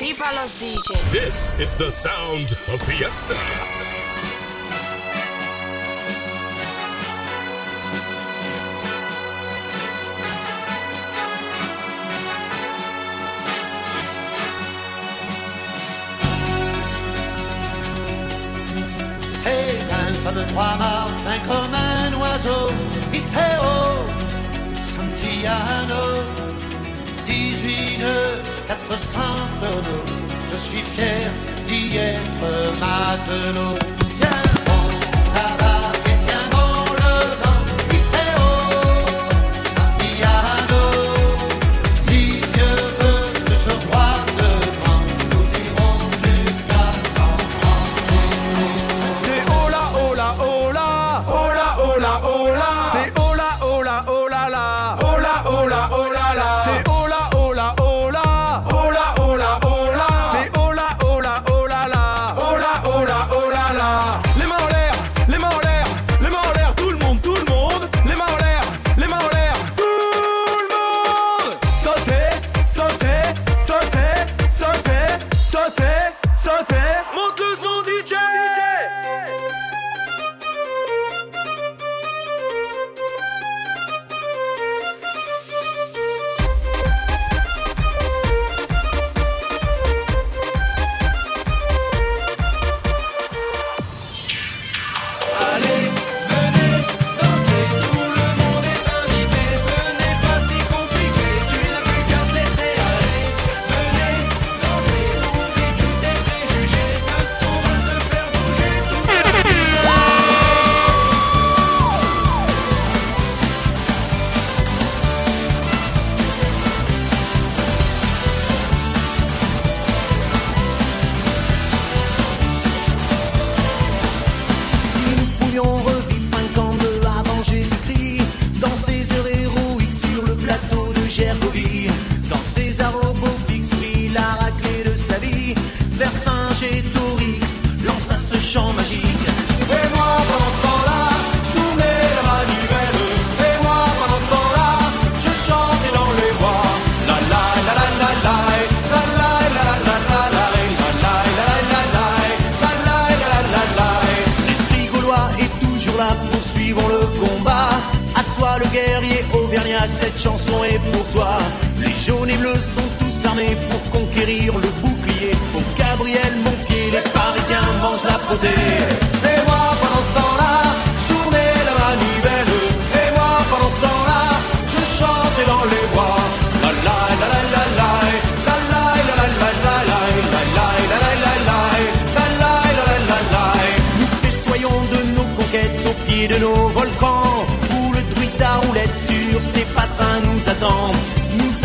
People los DJs. This is the sound of Fiesta. C'est un femme trois martins comme un oiseau, Iseo, Santiano, 18 400 tonneaux. Je suis fier d'y être matelot. cette chanson est pour toi. Les jaunes et bleus sont tous armés pour conquérir le bouclier. Pour Gabriel, mon les Parisiens mangent la potée.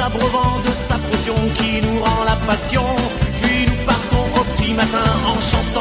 s'abreuvant de sa potion qui nous rend la passion. Puis nous partons au petit matin en chantant.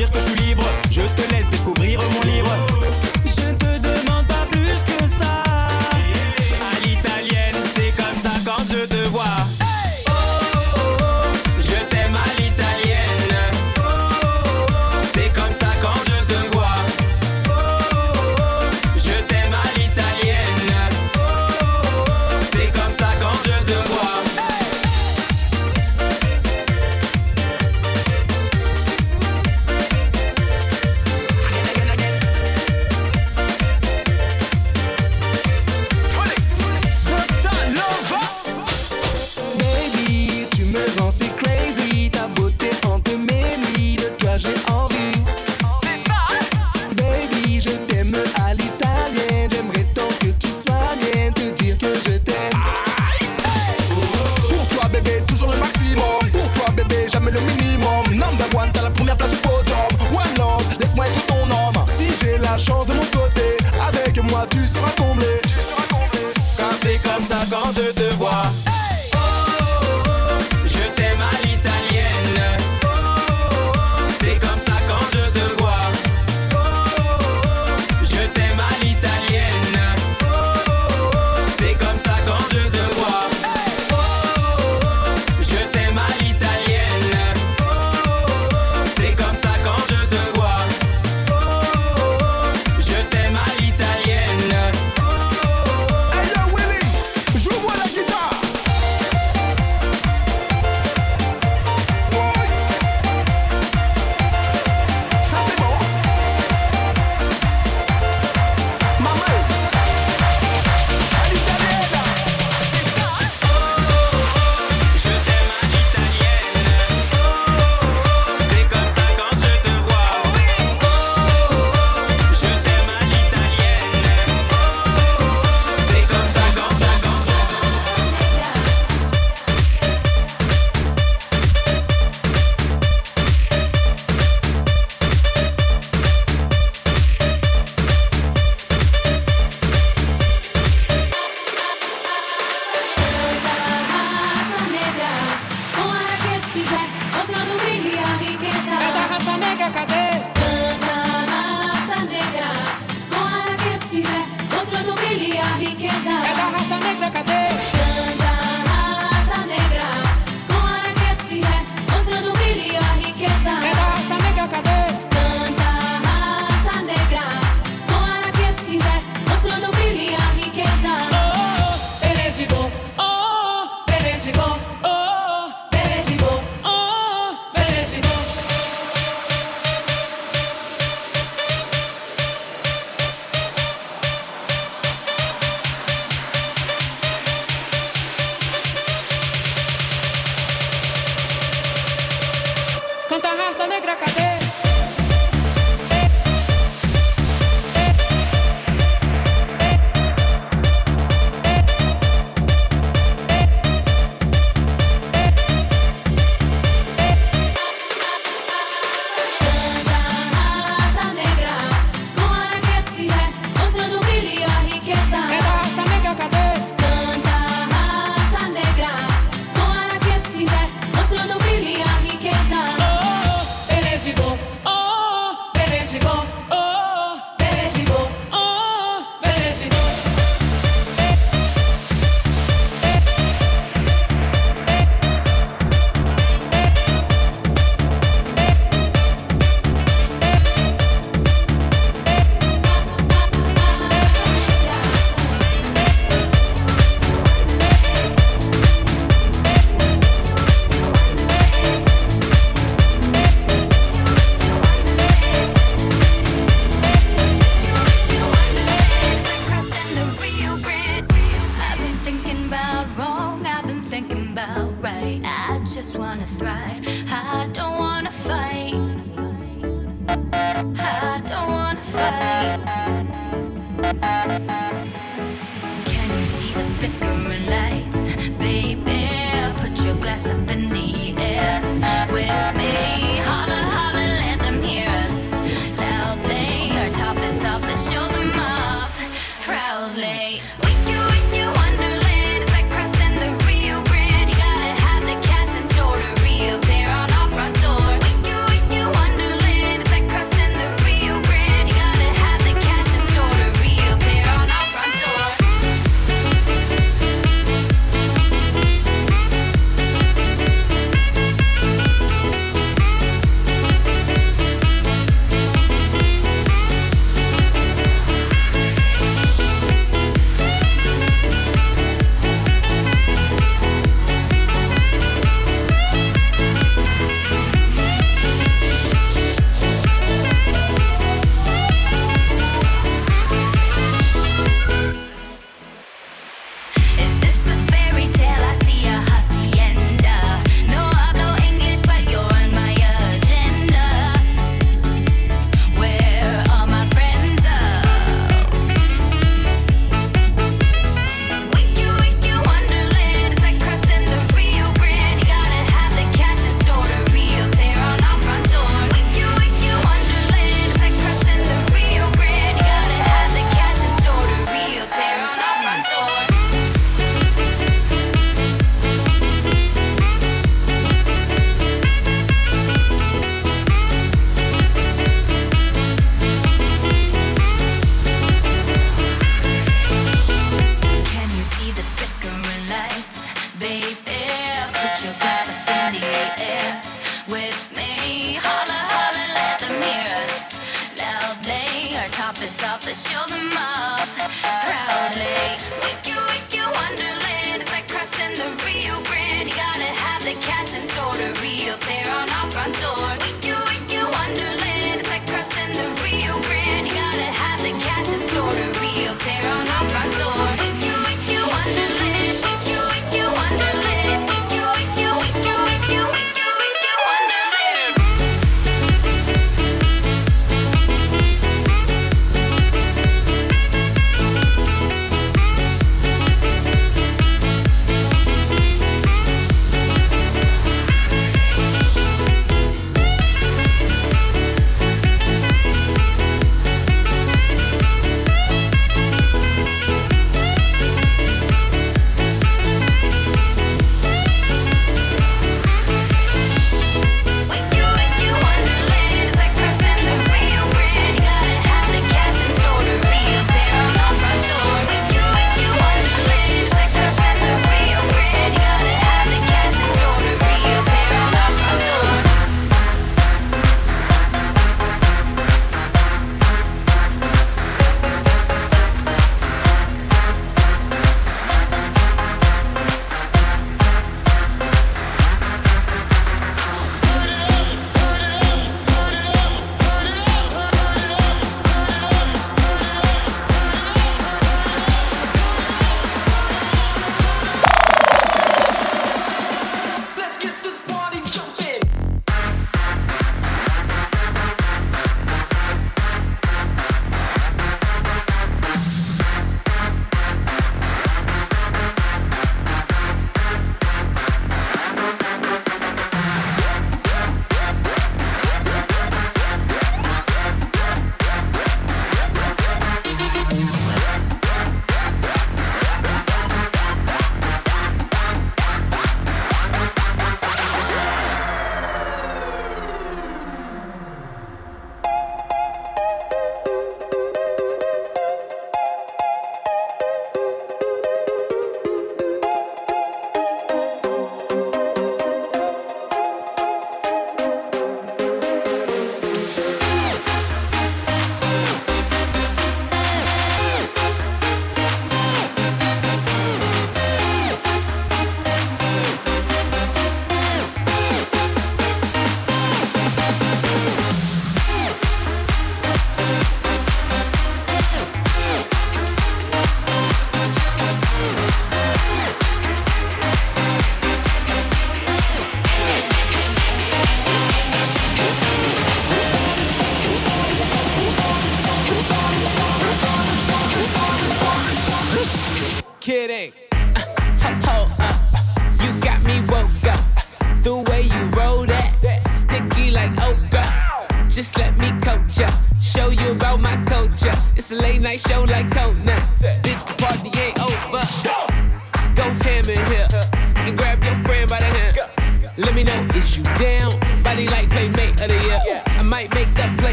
Где-то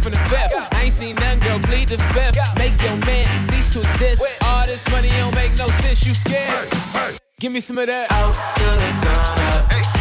from the fifth. I ain't seen none, girl, bleed the fifth. Make your man cease to exist. All this money don't make no sense, you scared. Give me some of that. Out to the sun up.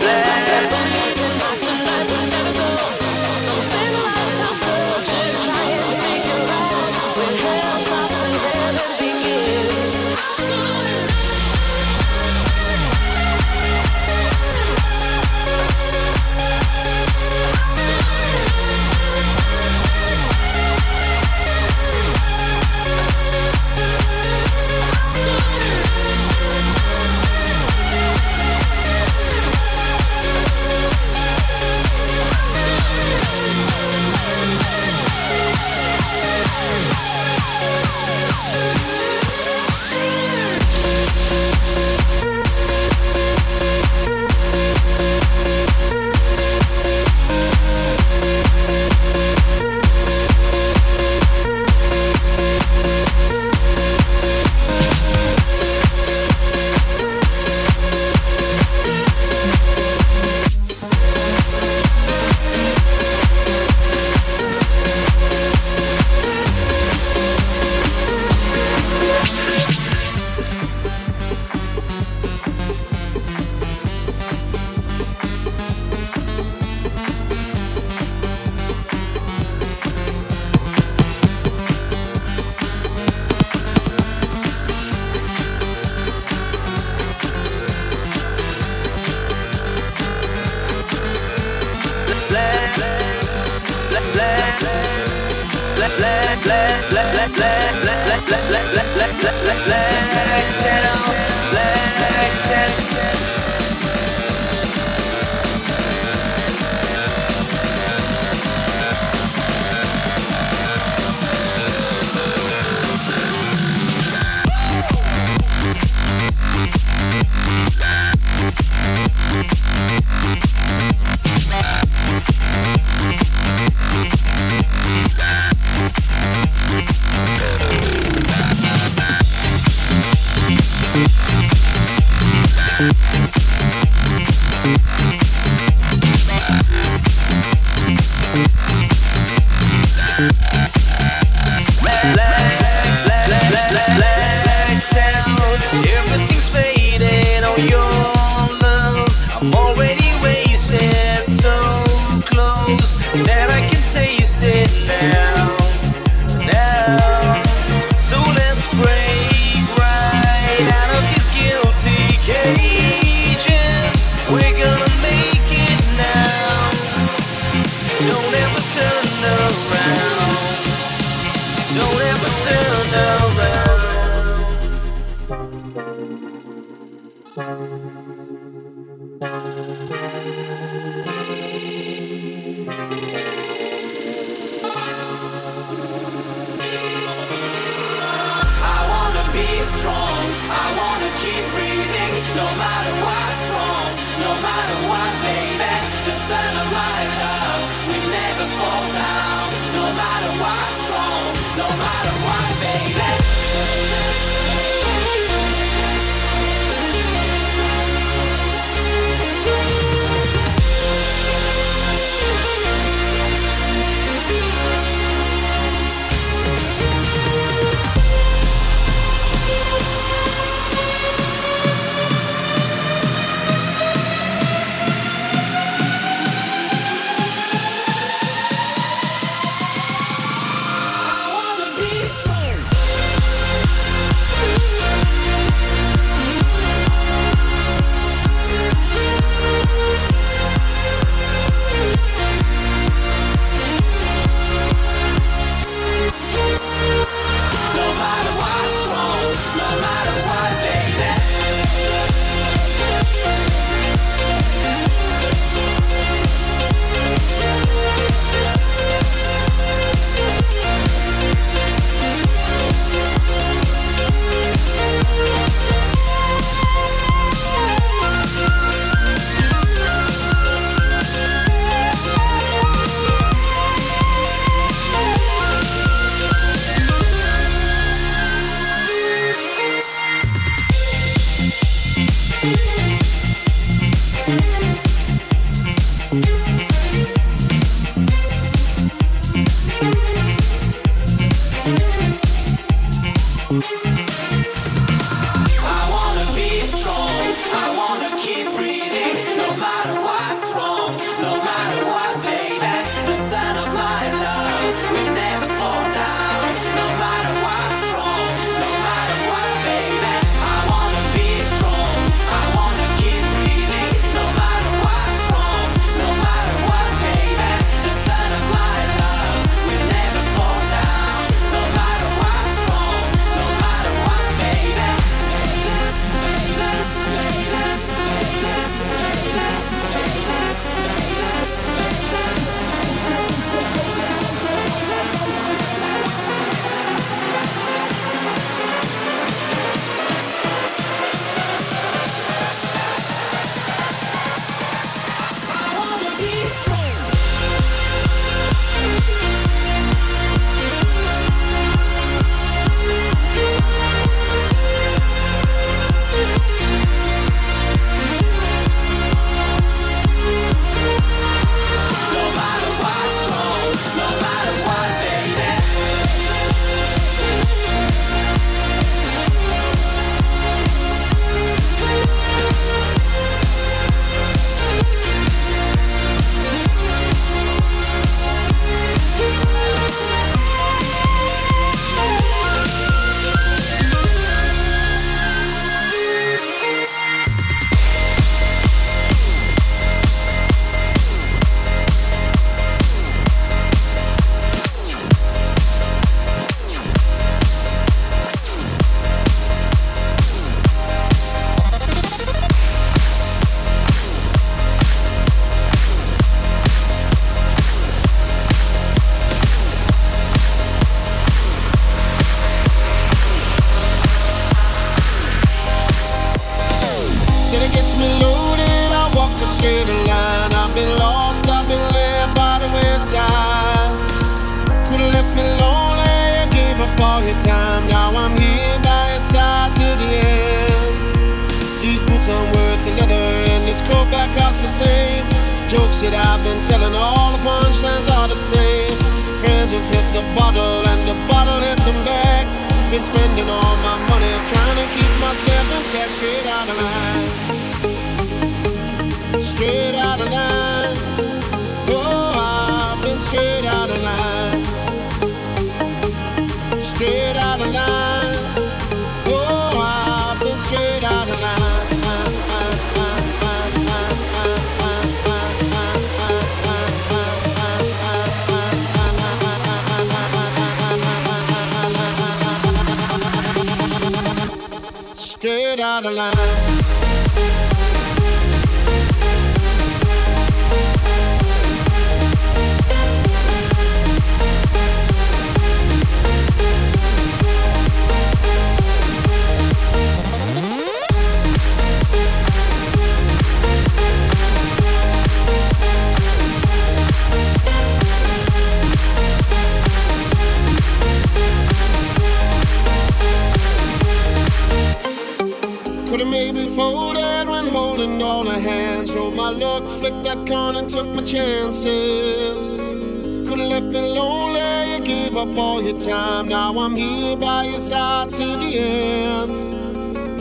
blessed.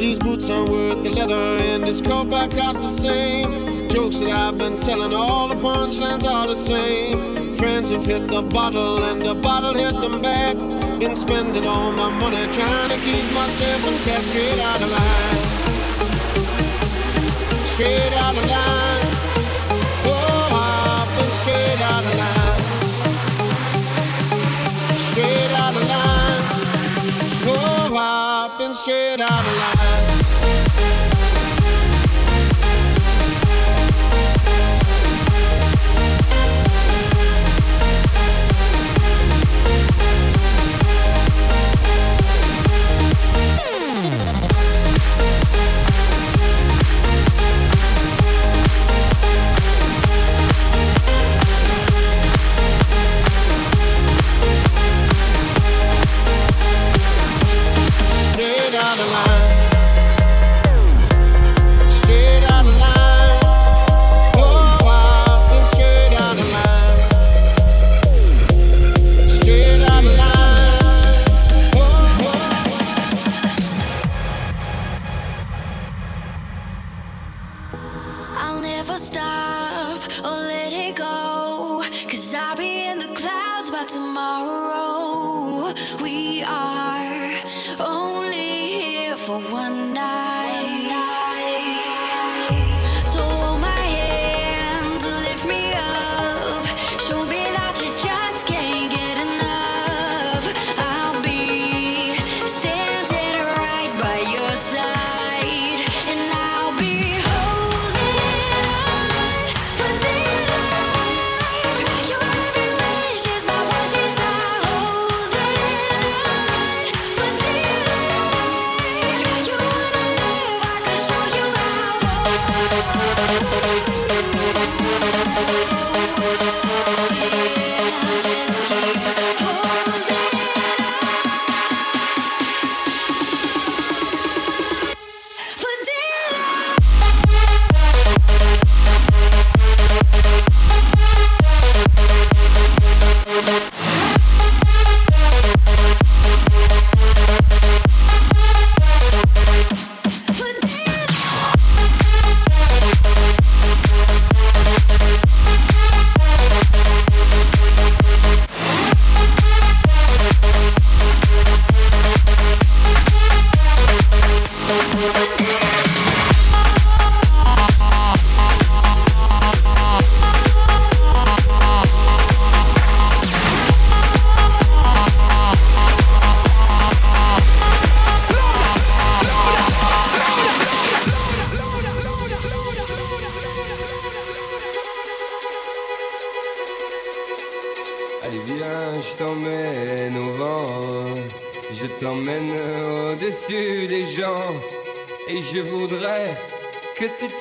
These boots aren't worth the leather, and this coat back costs the same. Jokes that I've been telling, all the punchlines are the same. Friends have hit the bottle, and the bottle hit them back. Been spending all my money trying to keep myself cash straight out of line. Straight out of line. Straight out of line.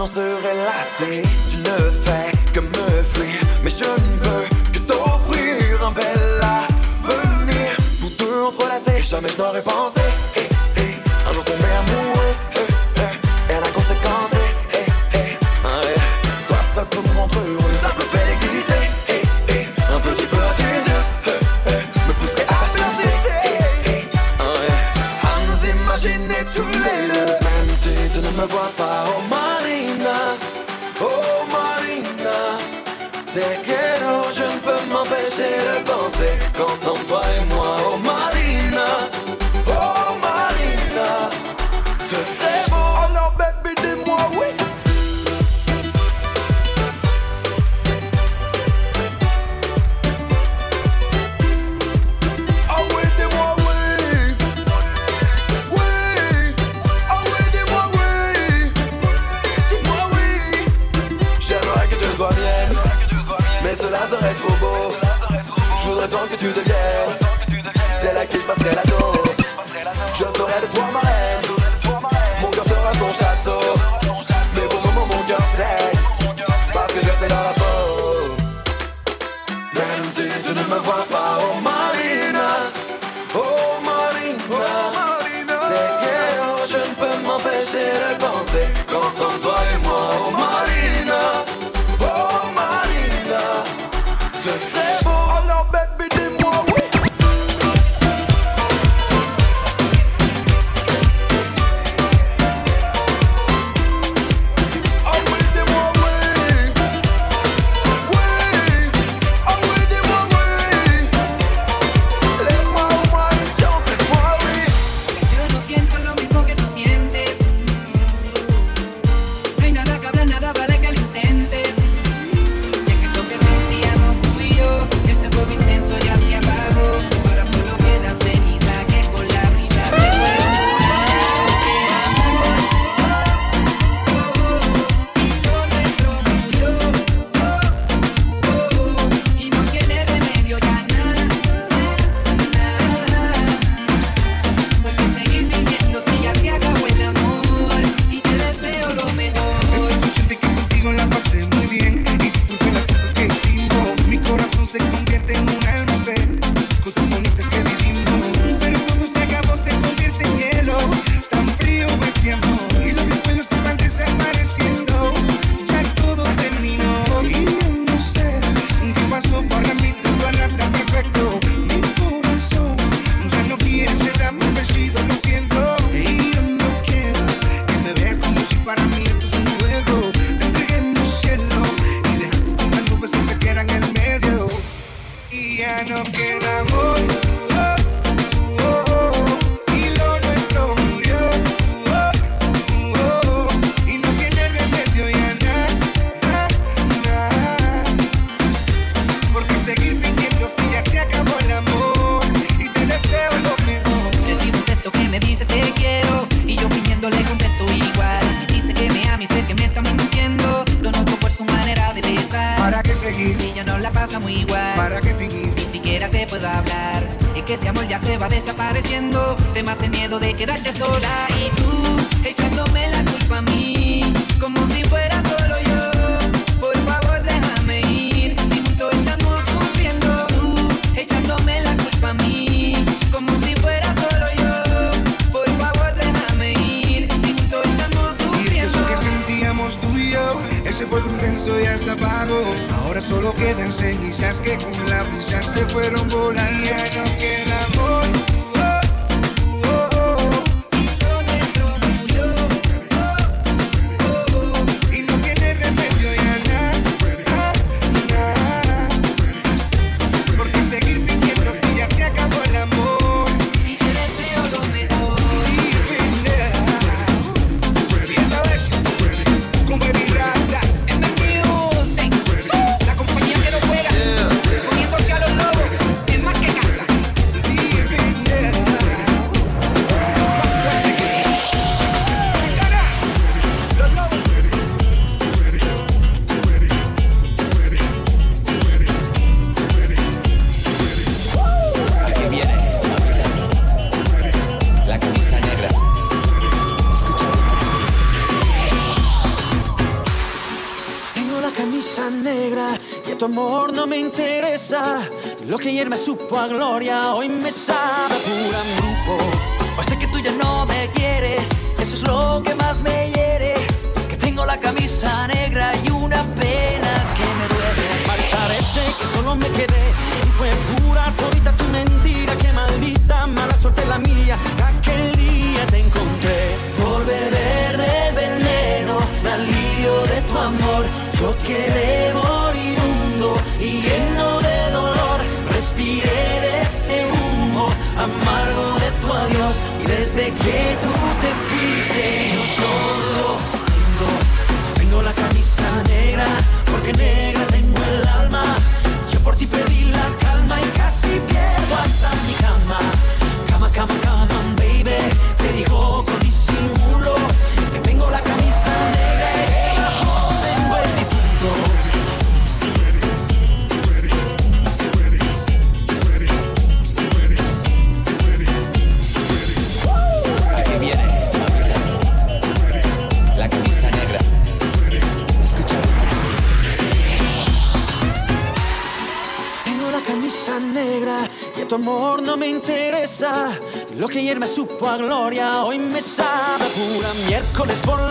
n'en serais lassé. Tu ne fais que me fuir, mais je ne veux que t'offrir un bel avenir. Tous deux entrelacés, jamais je n'aurais pensé.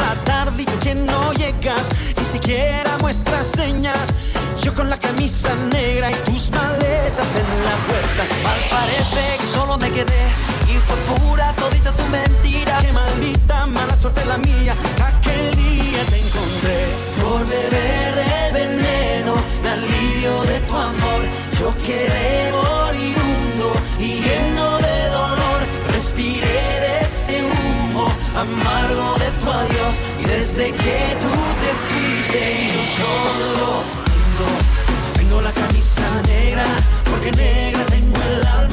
la tarde y tú que no llegas, ni siquiera muestras señas. Yo con la camisa negra y tus maletas en la puerta. Al parecer que solo me quedé y fue pura todita tu mentira. Qué maldita mala suerte la mía, aquel día te encontré. Por beber del veneno, me alivio de tu amor, yo que debo amargo de tu adiós y desde que tú te fuiste yo solo tengo, tengo la camisa negra porque negra tengo el alma.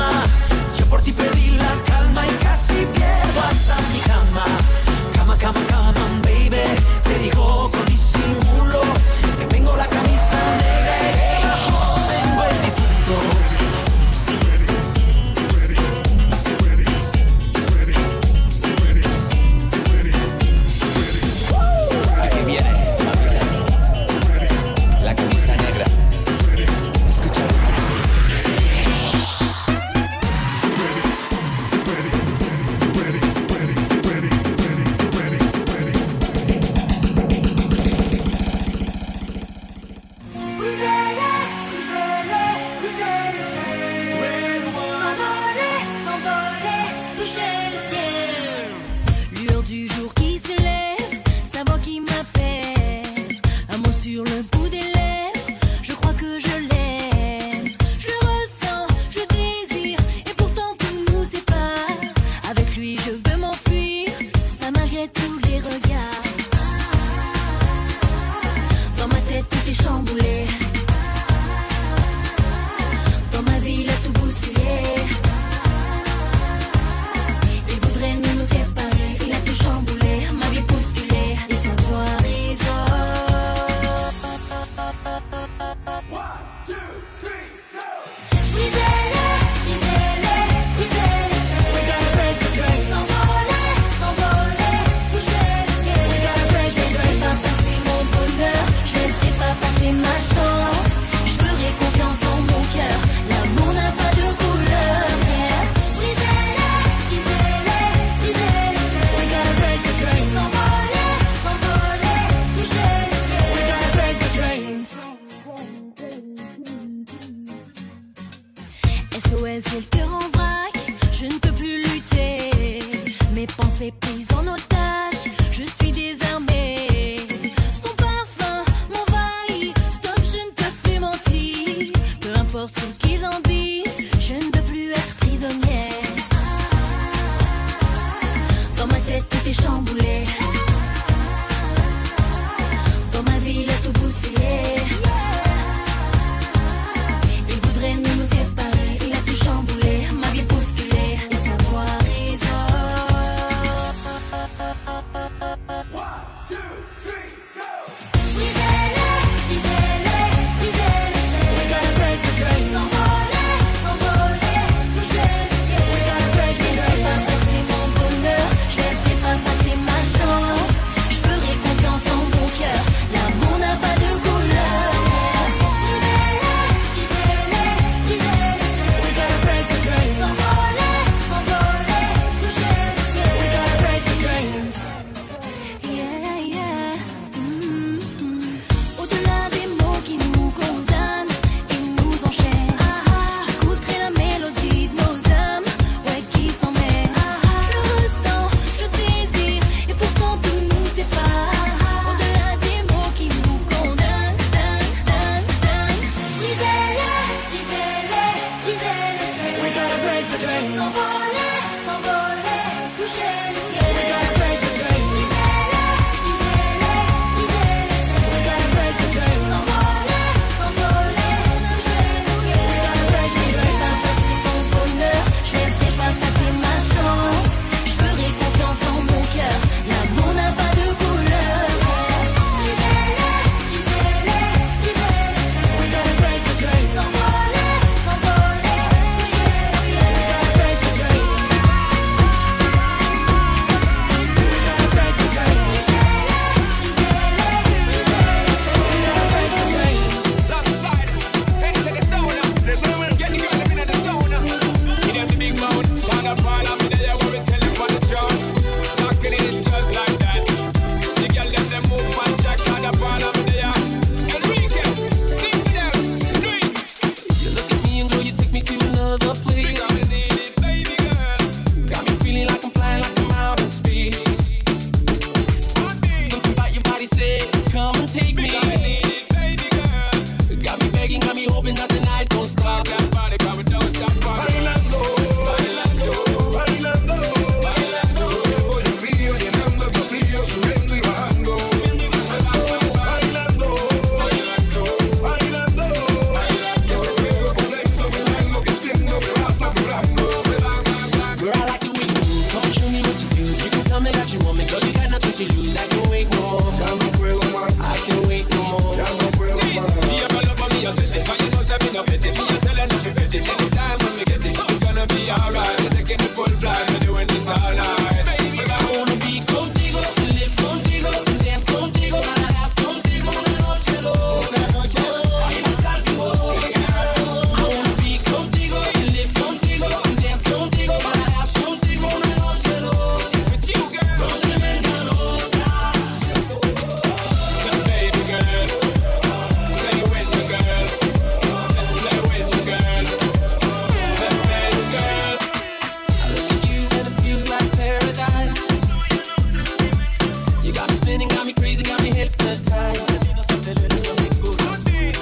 hoping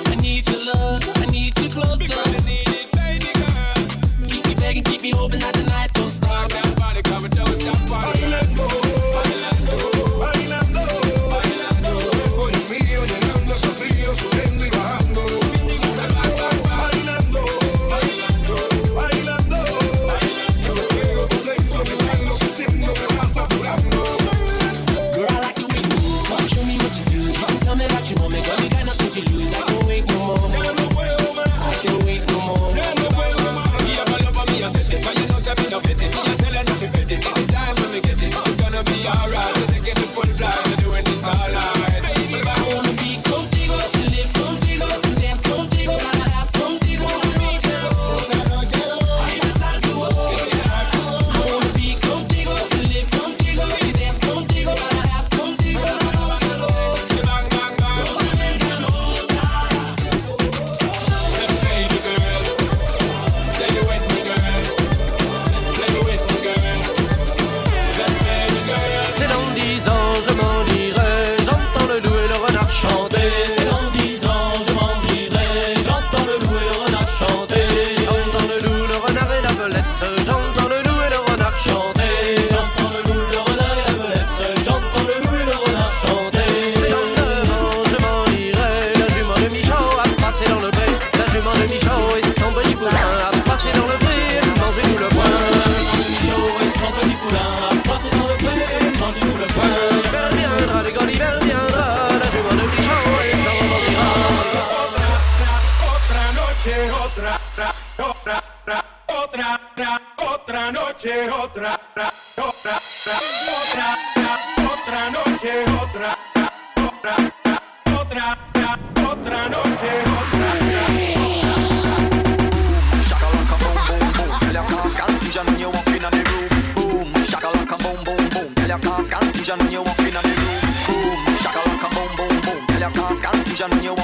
I need your close up i need your baby the room. Boom, shakalaka, boom, boom, boom. Tell your cause confusion when you walk in the room. Boom, shakalaka, boom, boom, boom. Tell your cause confusion when you walk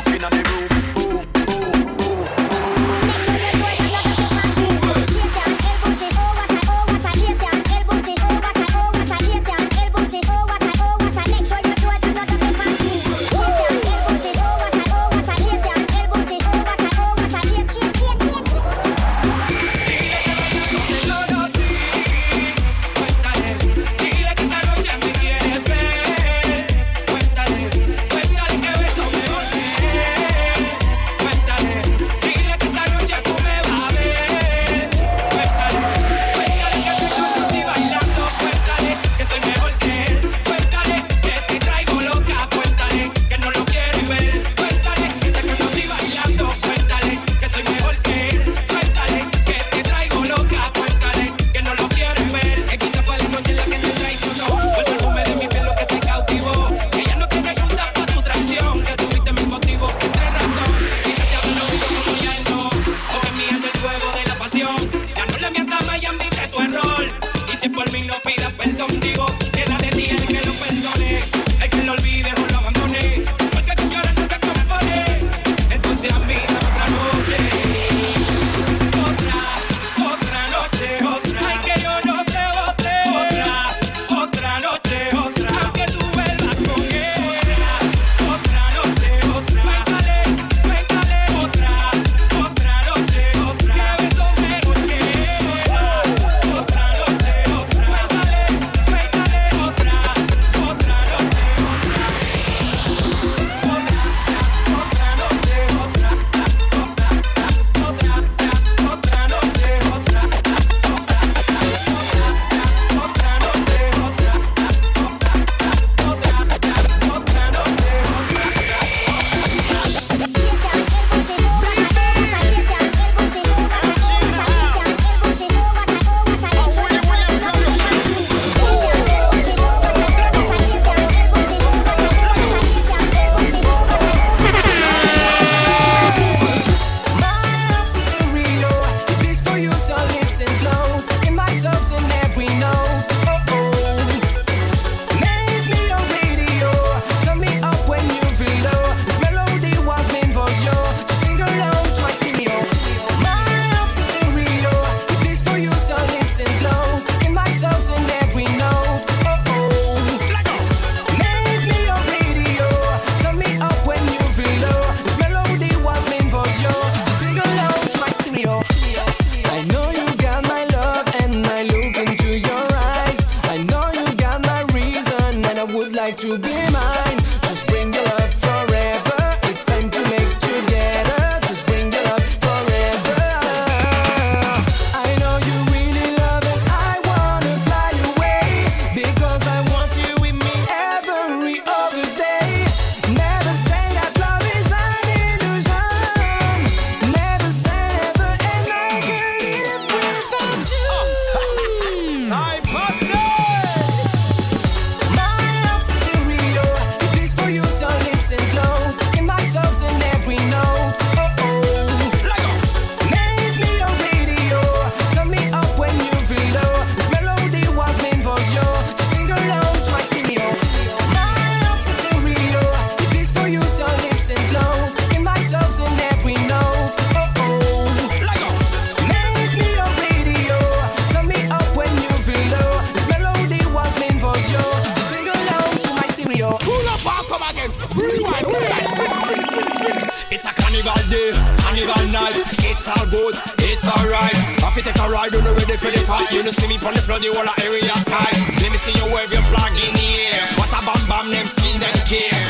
care.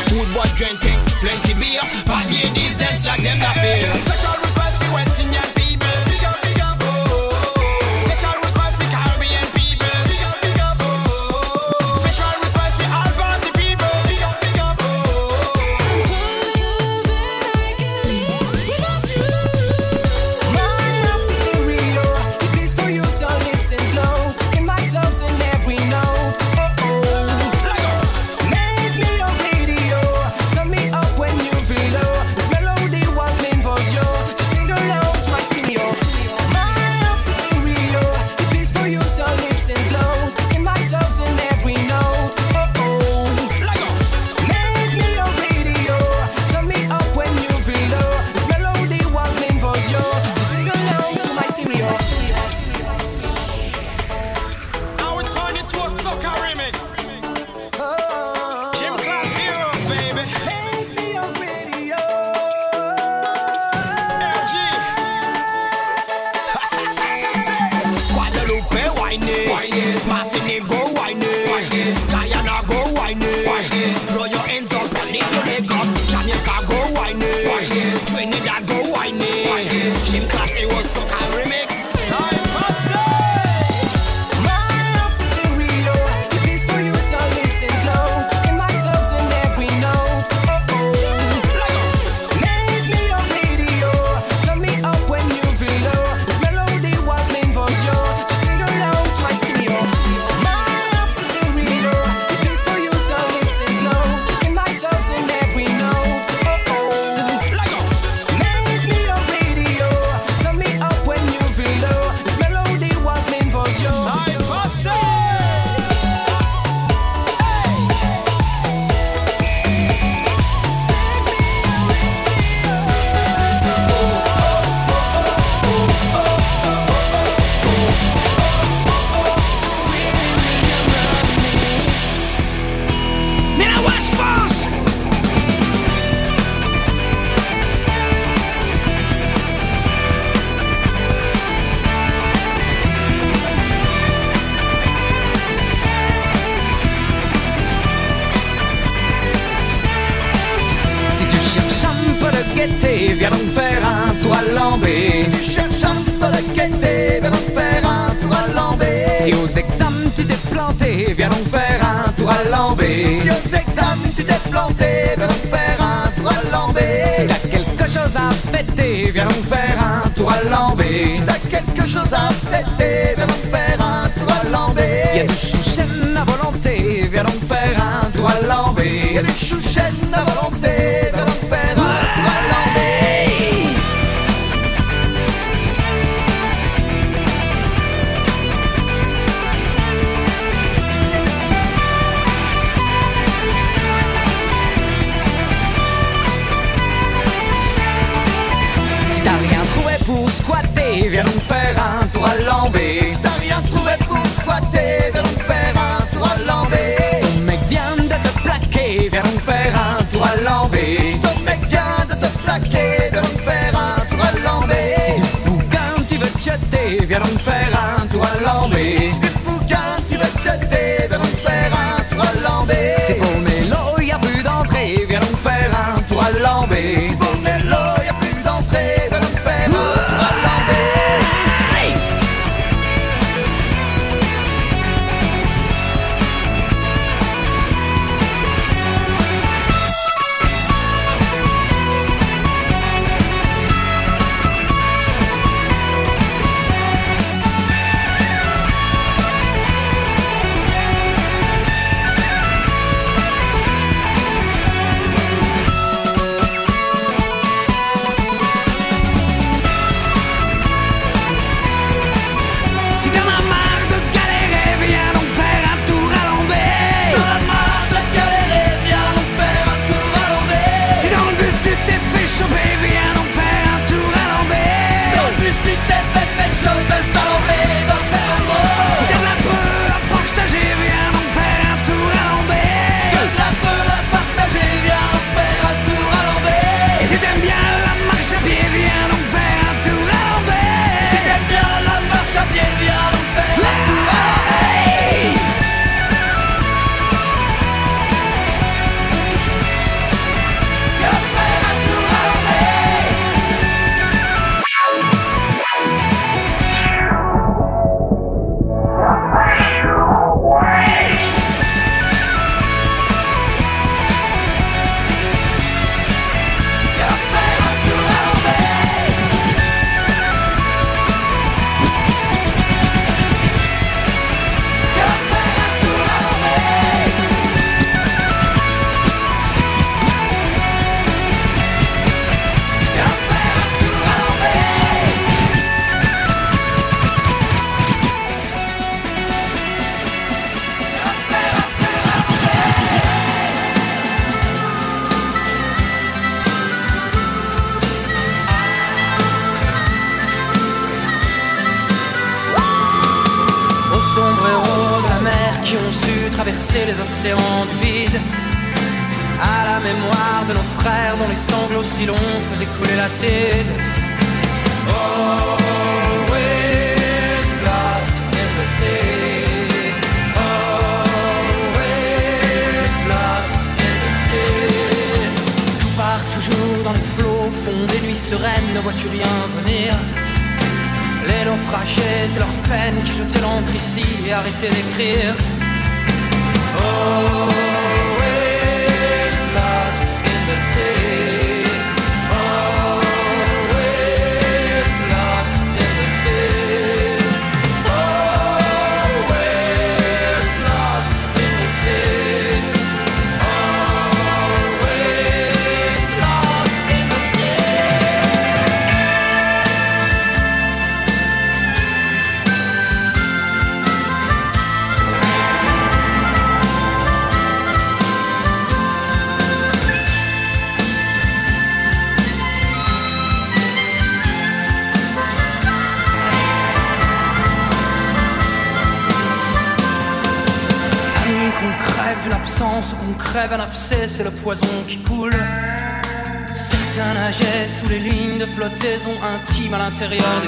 extérieur